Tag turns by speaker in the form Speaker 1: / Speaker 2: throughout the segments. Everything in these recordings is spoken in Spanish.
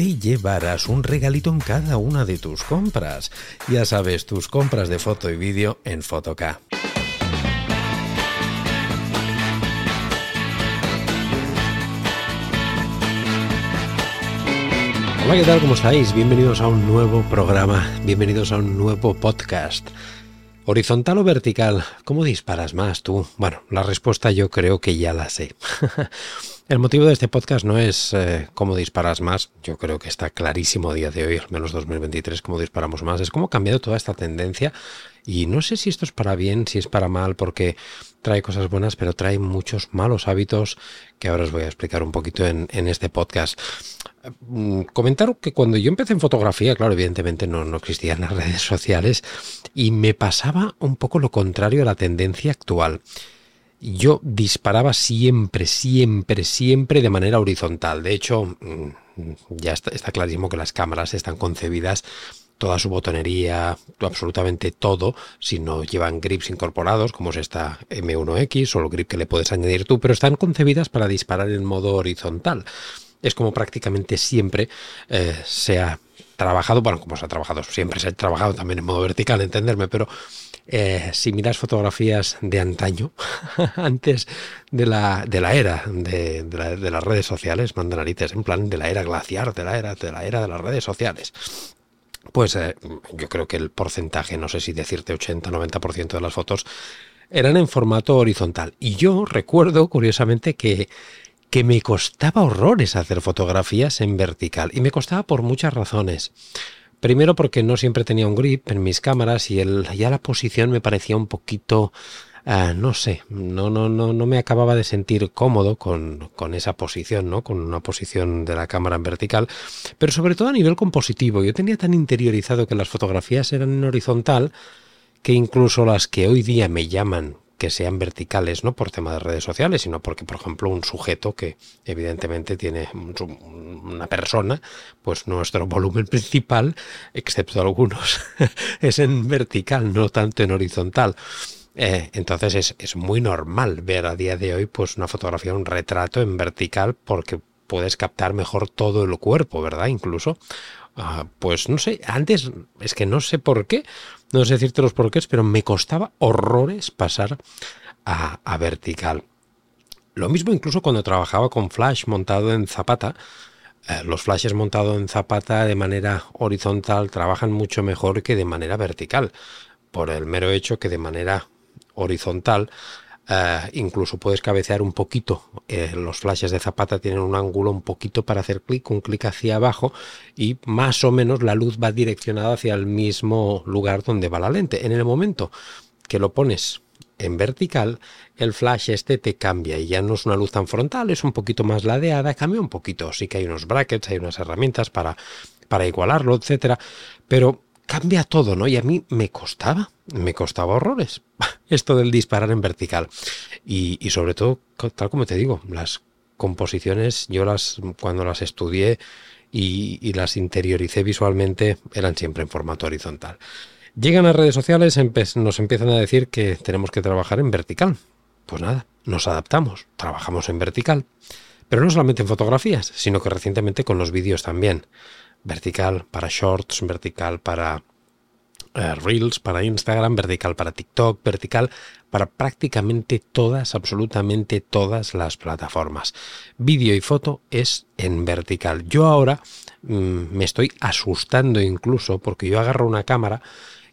Speaker 1: te llevarás un regalito en cada una de tus compras. Ya sabes, tus compras de foto y vídeo en Fotoca. Hola, ¿qué tal? ¿Cómo estáis? Bienvenidos a un nuevo programa, bienvenidos a un nuevo podcast. ¿Horizontal o vertical? ¿Cómo disparas más tú? Bueno, la respuesta yo creo que ya la sé. El motivo de este podcast no es eh, cómo disparas más, yo creo que está clarísimo día de hoy, al menos 2023, cómo disparamos más, es cómo ha cambiado toda esta tendencia. Y no sé si esto es para bien, si es para mal, porque trae cosas buenas, pero trae muchos malos hábitos que ahora os voy a explicar un poquito en, este podcast. Mm, comentar que cuando yo empecé en fotografía, claro, evidentemente no, no existían las redes sociales y me pasaba un poco lo contrario a la tendencia actual yo disparaba siempre, siempre, siempre de manera horizontal. De hecho, mm, ya está, clarísimo que las cámaras están concebidas toda su botonería, absolutamente todo, si no llevan grips incorporados, como es esta M1X o el grip que le puedes añadir tú, pero están concebidas para disparar en modo horizontal. Es como prácticamente siempre eh, se ha trabajado, bueno, como se ha trabajado, siempre se ha trabajado también en modo vertical, entenderme, pero eh, si miras fotografías de antaño, antes de la, de la era de, las redes sociales, manda narices, en plan de la era glaciar, de la era de, la era de las redes sociales. Pues eh, yo creo que el porcentaje, no sé si decirte 80-90% de las fotos, eran en formato horizontal. Y yo recuerdo, curiosamente, que, que me costaba horrores hacer fotografías en vertical. Y me costaba por muchas razones. Primero porque no siempre tenía un grip en mis cámaras y el, ya la posición me parecía un poquito, ah, no sé, no, no, no, no me acababa de sentir cómodo con, con, esa posición, ¿no? Con una posición de la cámara en vertical, pero sobre todo a nivel compositivo. Yo tenía tan interiorizado que las fotografías eran en horizontal que incluso las que hoy día me llaman que sean verticales, no por tema de redes sociales, sino porque, por ejemplo, un sujeto que evidentemente tiene una persona, pues nuestro volumen principal, excepto algunos, es en vertical, no tanto en horizontal. Eh, entonces es, es, muy normal ver a día de hoy pues una fotografía, un retrato en vertical porque puedes captar mejor todo el cuerpo, ¿verdad? Incluso. Ah, pues no sé, antes es que no sé por qué, no sé decirte los porqués, pero me costaba horrores pasar a, vertical. Lo mismo incluso cuando trabajaba con flash montado en zapata. Eh, los flashes montados en zapata de manera horizontal trabajan mucho mejor que de manera vertical, por el mero hecho que de manera horizontal eh, incluso puedes cabecear un poquito. Eh, los flashes de zapata tienen un ángulo un poquito para hacer clic, un clic hacia abajo y más o menos la luz va direccionada hacia el mismo lugar donde va la lente. En el momento que lo pones en vertical, el flash este te cambia y ya no es una luz tan frontal, es un poquito más ladeada, cambia un poquito. Sí que hay unos brackets, hay unas herramientas para, para igualarlo, etcétera, pero cambia todo, ¿no? Y a mí me costaba, me costaba horrores esto del disparar en vertical. Y, sobre todo, tal como te digo, las composiciones, yo las, cuando las estudié y, las interioricé visualmente, eran siempre en formato horizontal. Llegan a redes sociales, nos empiezan a decir que tenemos que trabajar en vertical. Pues nada, nos adaptamos, trabajamos en vertical. Pero no solamente en fotografías, sino que recientemente con los vídeos también vertical para shorts, vertical para eh, Reels para Instagram, vertical para TikTok, vertical para prácticamente todas, absolutamente todas las plataformas. Vídeo y foto es en vertical. Yo ahora mm, me estoy asustando incluso porque yo agarro una cámara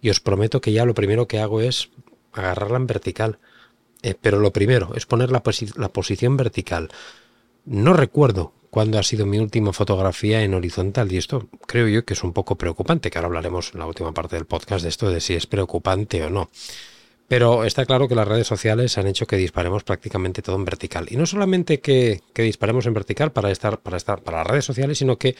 Speaker 1: y os prometo que ya lo primero que hago es agarrarla en vertical. Eh, pero lo primero es poner la, la posición vertical. No recuerdo cuándo ha sido mi última fotografía en horizontal y esto creo yo que es un poco preocupante, que ahora hablaremos en la última parte del podcast de esto de si es preocupante o no. Pero está claro que las redes sociales han hecho que disparemos prácticamente todo en vertical. Y no solamente que, que disparemos en vertical para estar, para estar para las redes sociales, sino que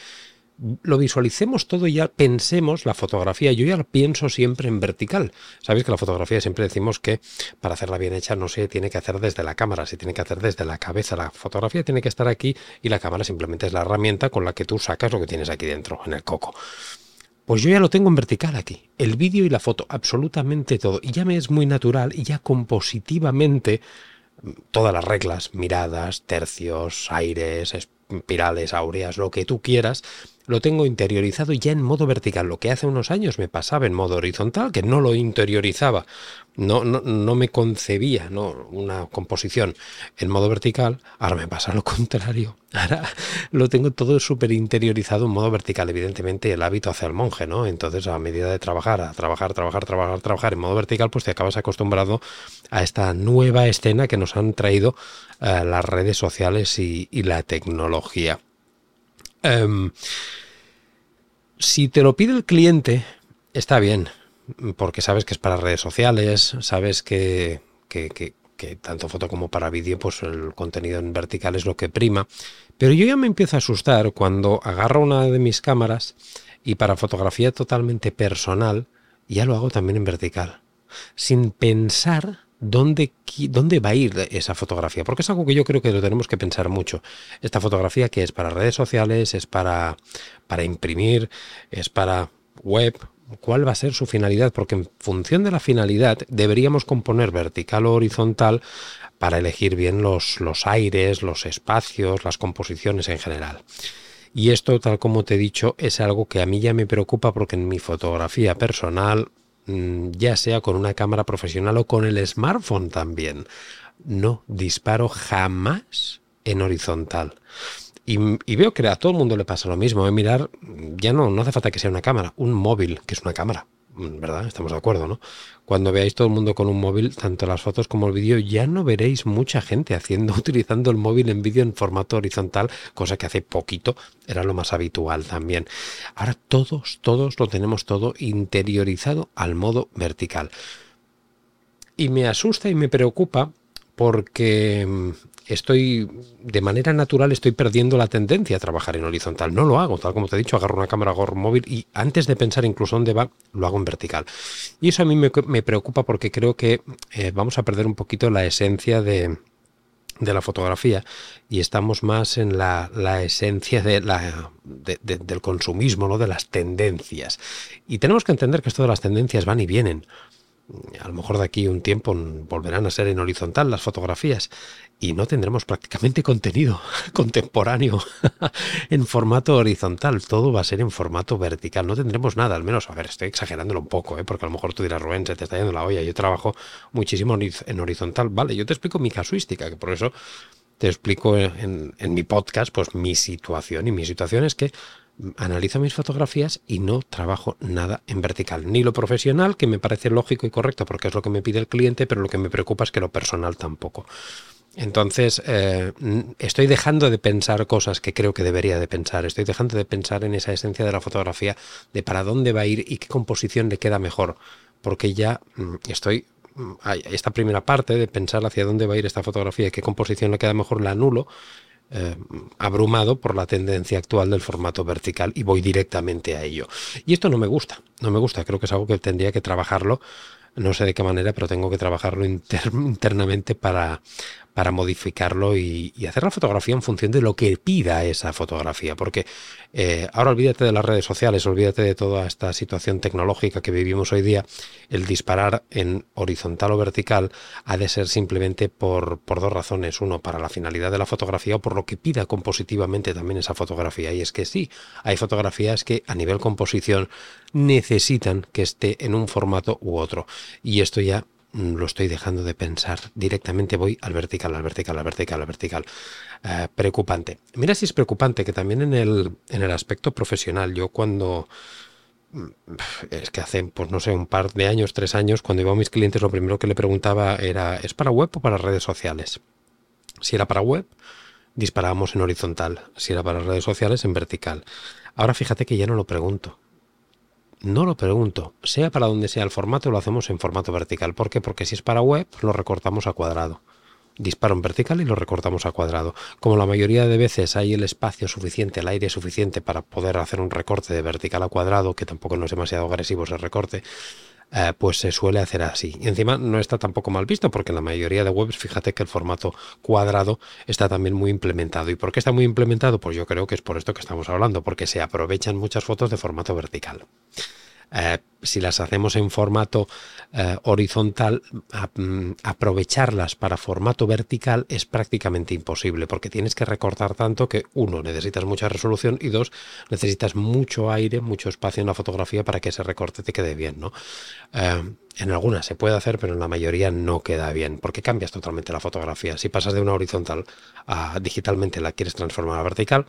Speaker 1: lo visualicemos todo y ya pensemos la fotografía. Yo ya pienso siempre en vertical. Sabéis que la fotografía siempre decimos que para hacerla bien hecha no se tiene que hacer desde la cámara, se tiene que hacer desde la cabeza. La fotografía tiene que estar aquí y la cámara simplemente es la herramienta con la que tú sacas lo que tienes aquí dentro, en el coco. Pues yo ya lo tengo en vertical aquí. El vídeo y la foto, absolutamente todo. Y ya me es muy natural y ya compositivamente todas las reglas, miradas, tercios, aires, espirales, áureas, lo que tú quieras, lo tengo interiorizado ya en modo vertical. Lo que hace unos años me pasaba en modo horizontal, que no lo interiorizaba, no, no, no me concebía ¿no? una composición en modo vertical. Ahora me pasa lo contrario. Ahora lo tengo todo súper interiorizado en modo vertical. Evidentemente el hábito hace al monje, ¿no? Entonces a medida de trabajar, a trabajar, trabajar, trabajar, trabajar en modo vertical, pues te acabas acostumbrado a esta nueva escena que nos han traído eh, las redes sociales y, la tecnología. Em, si te lo pide el cliente, está bien, porque sabes que es para redes sociales, sabes que, que, tanto foto como para vídeo, pues el contenido en vertical es lo que prima. Pero yo ya me empiezo a asustar cuando agarro una de mis cámaras y para fotografía totalmente personal, ya lo hago también en vertical, sin pensar dónde, dónde va a ir esa fotografía, porque es algo que yo creo que lo tenemos que pensar mucho. Esta fotografía que es para redes sociales, es para, para imprimir, es para web, cuál va a ser su finalidad, porque en función de la finalidad deberíamos componer vertical o horizontal para elegir bien los, los aires, los espacios, las composiciones en general. Y esto, tal como te he dicho, es algo que a mí ya me preocupa porque en mi fotografía personal ya sea con una cámara profesional o con el smartphone también. No disparo jamás en horizontal. Y, veo que a todo el mundo le pasa lo mismo. ¿eh? Mirar, ya no, no hace falta que sea una cámara, un móvil, que es una cámara. Mm, ¿verdad? Estamos de acuerdo, ¿no? Cuando veáis todo el mundo con un móvil, tanto las fotos como el vídeo, ya no veréis mucha gente haciendo, utilizando el móvil en vídeo en formato horizontal, cosa que hace poquito era lo más habitual también. Ahora todos, todos lo tenemos todo interiorizado al modo vertical. Y me asusta y me preocupa porque mm, estoy, de manera natural, estoy perdiendo la tendencia a trabajar en horizontal. No lo hago, tal como te he dicho, agarro una cámara GOR móvil y antes de pensar incluso dónde va, lo hago en vertical. Y eso a mí me, preocupa porque creo que eh, vamos a perder un poquito la esencia de, la fotografía y estamos más en la, esencia de la, del consumismo, ¿no? de las tendencias. Y tenemos que entender que esto de las tendencias van y vienen a lo mejor de aquí un tiempo volverán a ser en horizontal las fotografías y no tendremos prácticamente contenido contemporáneo en formato horizontal. Todo va a ser en formato vertical. No tendremos nada, al menos, a ver, estoy exagerándolo un poco, ¿eh? porque a lo mejor tú dirás, Rubén, se te está yendo la olla. Yo trabajo muchísimo en horizontal. Vale, yo te explico mi casuística, que por eso te explico en, en mi podcast, pues mi situación. Y mi situación es que analizo mis fotografías y no trabajo nada en vertical. Ni lo profesional, que me parece lógico y correcto porque es lo que me pide el cliente, pero lo que me preocupa es que lo personal tampoco. Entonces, eh, estoy dejando de pensar cosas que creo que debería de pensar. Estoy dejando de pensar en esa esencia de la fotografía, de para dónde va a ir y qué composición le queda mejor. Porque ya mm, estoy mm, esta primera parte de pensar hacia dónde va a ir esta fotografía y qué composición le queda mejor la anulo eh, abrumado por la tendencia actual del formato vertical y voy directamente a ello. Y esto no me gusta, no me gusta, creo que es algo que tendría que trabajarlo, no sé de qué manera, pero tengo que trabajarlo internamente para, para modificarlo y, hacer la fotografía en función de lo que pida esa fotografía. Porque eh, ahora olvídate de las redes sociales, olvídate de toda esta situación tecnológica que vivimos hoy día. El disparar en horizontal o vertical ha de ser simplemente por, por dos razones. Uno, para la finalidad de la fotografía o por lo que pida compositivamente también esa fotografía. Y es que sí, hay fotografías que a nivel composición necesitan que esté en un formato u otro. Y esto ya lo estoy dejando de pensar. Directamente voy al vertical, al vertical, al vertical, al vertical. Eh, preocupante. Mira si es preocupante que también en el, en el aspecto profesional, yo cuando mm, es que hace, pues no sé, un par de años, tres años, cuando iba a mis clientes, lo primero que le preguntaba era, ¿es para web o para redes sociales? Si era para web, disparábamos en horizontal. Si era para redes sociales, en vertical. Ahora fíjate que ya no lo pregunto. No lo pregunto. Sea para donde sea el formato, lo hacemos en formato vertical. ¿Por qué? Porque si es para web, lo recortamos a cuadrado. Disparo en vertical y lo recortamos a cuadrado. Como la mayoría de veces hay el espacio suficiente, el aire suficiente para poder hacer un recorte de vertical a cuadrado, que tampoco no es demasiado agresivo ese recorte, eh, pues se suele hacer así. Y encima no está tampoco mal visto porque en la mayoría de webs, fíjate que el formato cuadrado está también muy implementado. ¿Y por qué está muy implementado? Pues yo creo que es por esto que estamos hablando, porque se aprovechan muchas fotos de formato vertical. Eh, si las hacemos en formato eh, horizontal, mm, aprovecharlas para formato vertical es prácticamente imposible porque tienes que recortar tanto que uno, necesitas mucha resolución y dos, necesitas mucho aire, mucho espacio en la fotografía para que ese recorte te quede bien. ¿no? Eh, en algunas se puede hacer, pero en la mayoría no queda bien, porque cambias totalmente la fotografía. Si pasas de una horizontal a digitalmente la quieres transformar a vertical,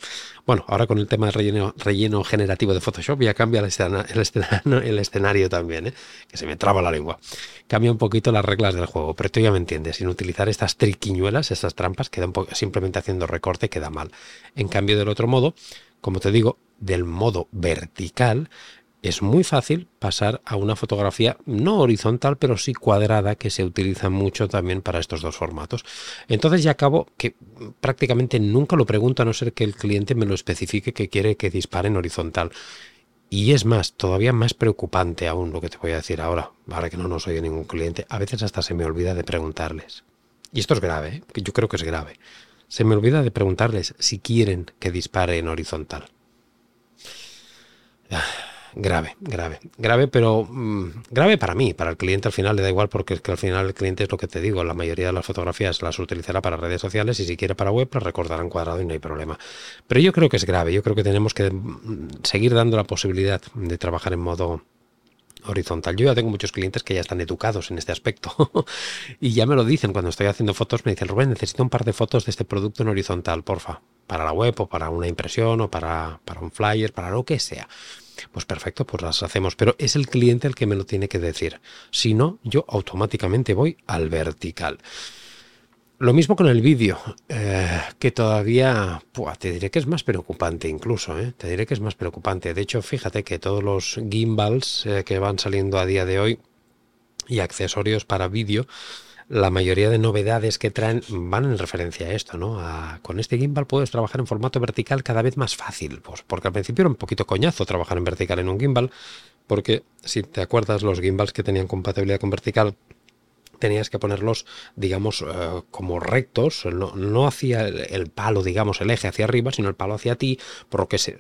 Speaker 1: bueno, ahora con el tema de relleno, relleno generativo de Photoshop ya cambia el, el, escenario también, ¿eh? que se me traba la lengua. Cambia un poquito las reglas del juego, pero tú ya me entiendes, sin utilizar estas triquiñuelas, estas trampas, queda un poco, simplemente haciendo recorte queda mal. En cambio, del otro modo, como te digo, del modo vertical, es muy fácil pasar a una fotografía no horizontal, pero sí cuadrada, que se utiliza mucho también para estos dos formatos. Entonces ya acabo que prácticamente nunca lo pregunto a no ser que el cliente me lo especifique que quiere que dispare en horizontal. Y es más, todavía más preocupante aún lo que te voy a decir ahora, ahora que no nos oye ningún cliente, a veces hasta se me olvida de preguntarles. Y esto es grave, ¿eh? yo creo que es grave. Se me olvida de preguntarles si quieren que dispare en horizontal. Grave, grave, grave, pero mm, grave para mí, para el cliente al final le da igual porque es que al final el cliente es lo que te digo, la mayoría de las fotografías las utilizará para redes sociales y si quiere para web las recordará en cuadrado y no hay problema. Pero yo creo que es grave, yo creo que tenemos que mm, seguir dando la posibilidad de trabajar en modo horizontal. Yo ya tengo muchos clientes que ya están educados en este aspecto y ya me lo dicen cuando estoy haciendo fotos, me dicen, Rubén, necesito un par de fotos de este producto en horizontal, porfa, para la web o para una impresión o para un flyer, para lo que sea. Pues perfecto, pues las hacemos, pero es el cliente el que me lo tiene que decir. Si no, yo automáticamente voy al vertical. Lo mismo con el vídeo, eh, que todavía te diré que es más preocupante incluso, ¿eh? te diré que es más preocupante. De hecho, fíjate que todos los gimbals eh, que van saliendo a día de hoy y accesorios para vídeo la mayoría de novedades que traen van en referencia a esto, ¿no? con este gimbal puedes trabajar en formato vertical cada vez más fácil, pues porque al principio era un poquito coñazo trabajar en vertical en un gimbal, porque si te acuerdas los gimbals que tenían compatibilidad con vertical tenías que ponerlos, digamos, eh, como rectos, no, no hacia el, palo, digamos, el eje hacia arriba, sino el palo hacia ti, por lo que se,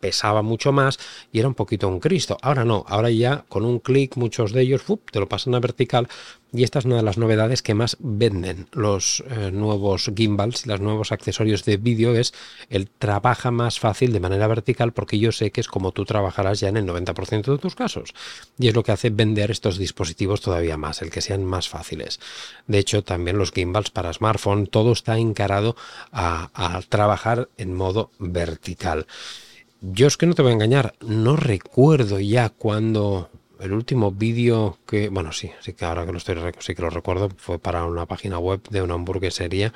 Speaker 1: pesaba mucho más y era un poquito un Cristo. Ahora no, ahora ya con un clic muchos de ellos te lo pasan a vertical y esta es una de las novedades que más venden los eh, nuevos gimbals y los nuevos accesorios de vídeo es el trabaja más fácil de manera vertical porque yo sé que es como tú trabajarás ya en el 90% de tus casos y es lo que hace vender estos dispositivos todavía más, el que sean más fáciles. De hecho también los gimbals para smartphone, todo está encarado a, trabajar en modo vertical. Yo es que no te voy a engañar, no recuerdo ya cuando el último vídeo que, bueno, sí, sí que ahora que lo estoy sí que lo recuerdo, fue para una página web de una hamburguesería,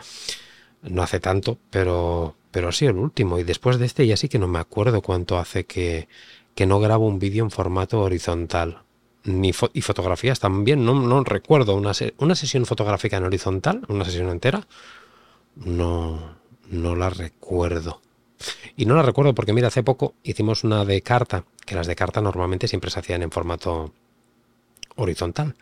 Speaker 1: no hace tanto, pero pero sí el último y después de este ya sí que no me acuerdo cuánto hace que, que no grabo un vídeo en formato horizontal. Ni y fotografías también, no, no recuerdo una, una sesión fotográfica en horizontal, una sesión entera. No, no la recuerdo. Y no la recuerdo porque, mira, hace poco hicimos una de carta, que las de carta normalmente siempre se hacían en formato horizontal.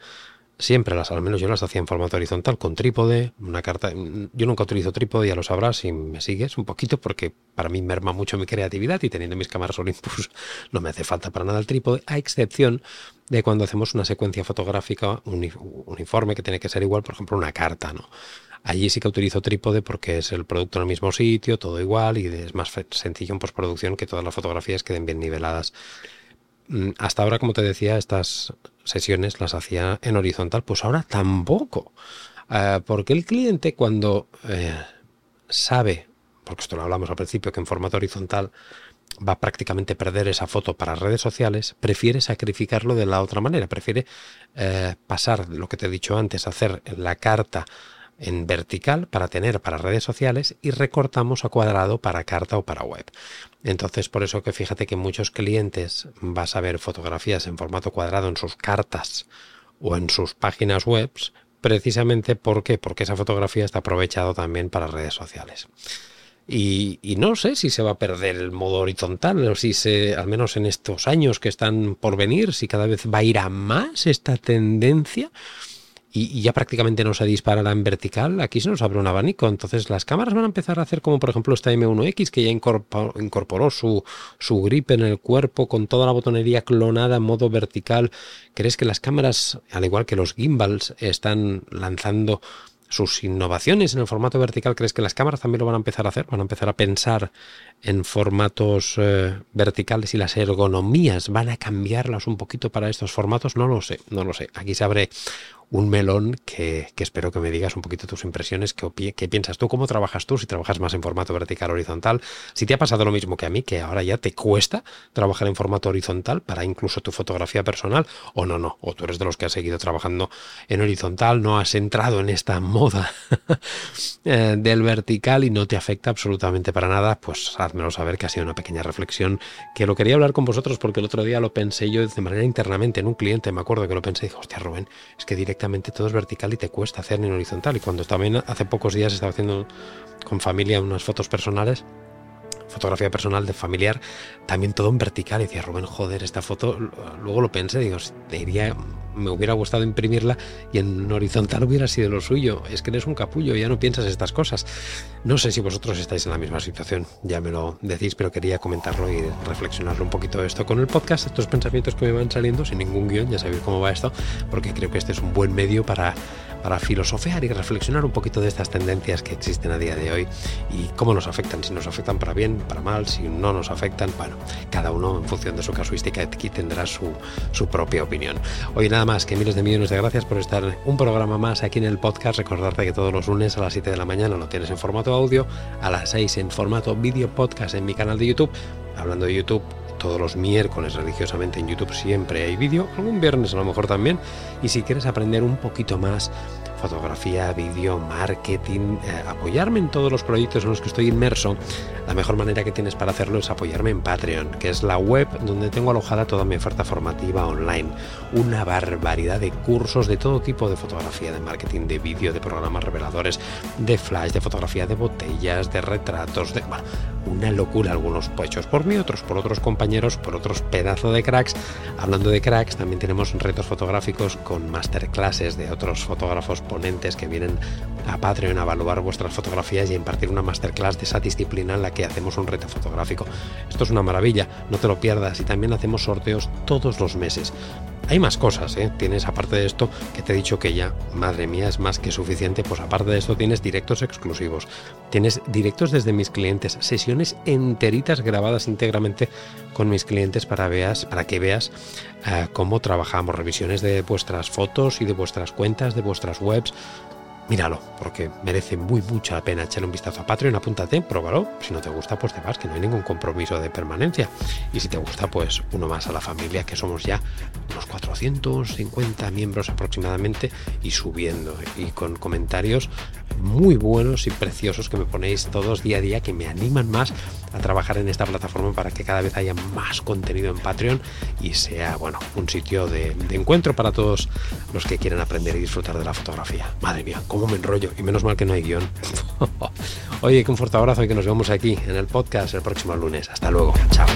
Speaker 1: Siempre las, al menos yo las hacía en formato horizontal, con trípode, una carta. Yo nunca utilizo trípode, ya lo sabrás si me sigues un poquito, porque para mí merma mucho mi creatividad y teniendo mis cámaras Olympus no me hace falta para nada el trípode, a excepción de cuando hacemos una secuencia fotográfica uniforme que tiene que ser igual, por ejemplo, una carta, ¿no? Allí sí que utilizo trípode porque es el producto en el mismo sitio, todo igual y es más sencillo en postproducción que todas las fotografías queden bien niveladas. Mm, hasta ahora, como te decía, estas sesiones las hacía en horizontal, pues ahora tampoco. Eh, porque el cliente cuando eh, sabe, porque esto lo hablamos al principio, que en formato horizontal va a prácticamente perder esa foto para redes sociales, prefiere sacrificarlo de la otra manera, prefiere eh, pasar lo que te he dicho antes, hacer la carta en vertical para tener para redes sociales y recortamos a cuadrado para carta o para web. Entonces, por eso que fíjate que muchos clientes vas a ver fotografías en formato cuadrado en sus cartas o en sus páginas web, precisamente porque porque esa fotografía está aprovechado también para redes sociales. Y, y, no sé si se va a perder el modo horizontal o si se, al menos en estos años que están por venir, si cada vez va a ir a más esta tendencia y, ya prácticamente no se disparará en vertical, aquí se nos abre un abanico. Entonces las cámaras van a empezar a hacer como por ejemplo esta M1X que ya incorporó, su, su grip en el cuerpo con toda la botonería clonada en modo vertical. ¿Crees que las cámaras, al igual que los gimbals, están lanzando sus innovaciones en el formato vertical, ¿crees que las cámaras también lo van a empezar a hacer? ¿Van a empezar a pensar en formatos eh, verticales y las ergonomías van a cambiarlas un poquito para estos formatos? No lo sé, no lo sé. Aquí se abre un melón que, espero que me digas un poquito tus impresiones, qué, piensas tú, cómo trabajas tú, si trabajas más en formato vertical horizontal, si te ha pasado lo mismo que a mí, que ahora ya te cuesta trabajar en formato horizontal para incluso tu fotografía personal, o no, no, o tú eres de los que has seguido trabajando en horizontal, no has entrado en esta moda eh, del vertical y no te afecta absolutamente para nada, pues házmelo saber que ha sido una pequeña reflexión que lo quería hablar con vosotros porque el otro día lo pensé yo de manera internamente en un cliente, me acuerdo que lo pensé y dije, hostia Rubén, es que directamente todo es vertical y te cuesta hacer en horizontal. Y cuando también hace pocos días estaba haciendo con familia unas fotos personales, fotografía personal de familiar, también todo en vertical. Y decía, Rubén, joder, esta foto, luego lo pensé, digo, diría, me hubiera gustado imprimirla y en horizontal hubiera sido lo suyo. Es que eres un capullo, ya no piensas estas cosas. No sé si vosotros estáis en la misma situación, ya me lo decís, pero quería comentarlo y reflexionarlo un poquito esto con el podcast, estos pensamientos que me van saliendo sin ningún guion, ya sabéis cómo va esto, porque creo que este es un buen medio para para filosofear y reflexionar un poquito de estas tendencias que existen a día de hoy y cómo nos afectan, si nos afectan para bien, para mal, si no nos afectan, bueno, cada uno en función de su casuística aquí tendrá su, su propia opinión. Hoy nada más que miles de millones de gracias por estar un programa más aquí en el podcast. Recordarte que todos los lunes a las 7 de la mañana lo tienes en formato audio, a las 6 en formato vídeo podcast en mi canal de YouTube. Hablando de YouTube, todos los miércoles religiosamente en YouTube siempre hay vídeo, algún viernes a lo mejor también. Y si quieres aprender un poquito más fotografía, vídeo, marketing, eh, apoyarme en todos los proyectos en los que estoy inmerso, la mejor manera que tienes para hacerlo es apoyarme en Patreon, que es la web donde tengo alojada toda mi oferta formativa online. Una barbaridad de cursos de todo tipo de fotografía, de marketing, de vídeo, de programas reveladores, de flash, de fotografía de botellas, de retratos, de... Bueno, una locura algunos hechos por mí, otros por otros compañeros, por otros pedazos de cracks. Hablando de cracks, también tenemos retos fotográficos con masterclasses de otros fotógrafos que vienen a Patreon a evaluar vuestras fotografías y impartir una masterclass de esa disciplina en la que hacemos un reto fotográfico. Esto es una maravilla, no te lo pierdas y también hacemos sorteos todos los meses. Hay más cosas, ¿eh? Tienes aparte de esto que te he dicho que ya, madre mía, es más que suficiente, pues aparte de esto tienes directos exclusivos. Tienes directos desde mis clientes, sesiones enteritas grabadas íntegramente con mis clientes para, veas, para que veas eh, cómo trabajamos, revisiones de vuestras fotos y de vuestras cuentas, de vuestras webs, míralo, porque merece muy mucha la pena echarle un vistazo a Patreon, apúntate, pruébalo. Si no te gusta, pues te vas, que no hay ningún compromiso de permanencia. Y si te gusta, pues uno más a la familia, que somos ya unos 450 miembros aproximadamente y subiendo. Y con comentarios muy buenos y preciosos que me ponéis todos día a día, que me animan más a trabajar en esta plataforma para que cada vez haya más contenido en Patreon y sea, bueno, un sitio de, de encuentro para todos los que quieren aprender y disfrutar de la fotografía. Madre mía, cómo me enrollo. Y menos mal que no hay guion. Oye, que un fuerte abrazo y que nos vemos aquí en el podcast el próximo lunes. Hasta luego. Chao.